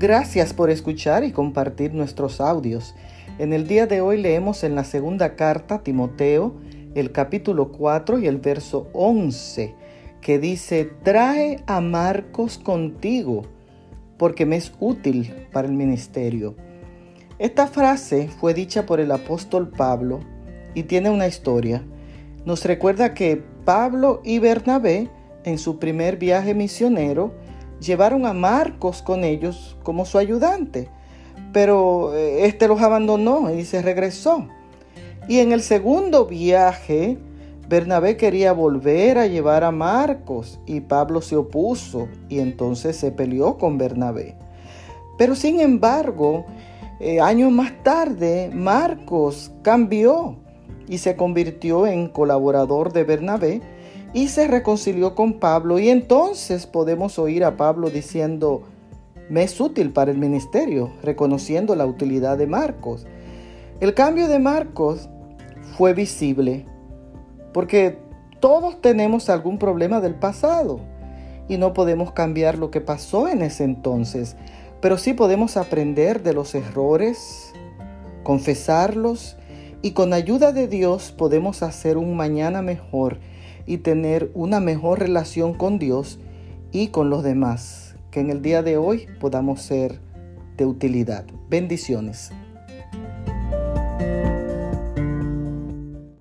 Gracias por escuchar y compartir nuestros audios. En el día de hoy leemos en la segunda carta a Timoteo el capítulo 4 y el verso 11 que dice, trae a Marcos contigo porque me es útil para el ministerio. Esta frase fue dicha por el apóstol Pablo y tiene una historia. Nos recuerda que Pablo y Bernabé en su primer viaje misionero llevaron a Marcos con ellos como su ayudante, pero este los abandonó y se regresó. Y en el segundo viaje, Bernabé quería volver a llevar a Marcos y Pablo se opuso y entonces se peleó con Bernabé. Pero sin embargo, eh, años más tarde, Marcos cambió y se convirtió en colaborador de Bernabé y se reconcilió con Pablo y entonces podemos oír a Pablo diciendo, me es útil para el ministerio, reconociendo la utilidad de Marcos. El cambio de Marcos fue visible porque todos tenemos algún problema del pasado y no podemos cambiar lo que pasó en ese entonces, pero sí podemos aprender de los errores, confesarlos y con ayuda de Dios podemos hacer un mañana mejor y tener una mejor relación con Dios y con los demás. Que en el día de hoy podamos ser de utilidad. Bendiciones.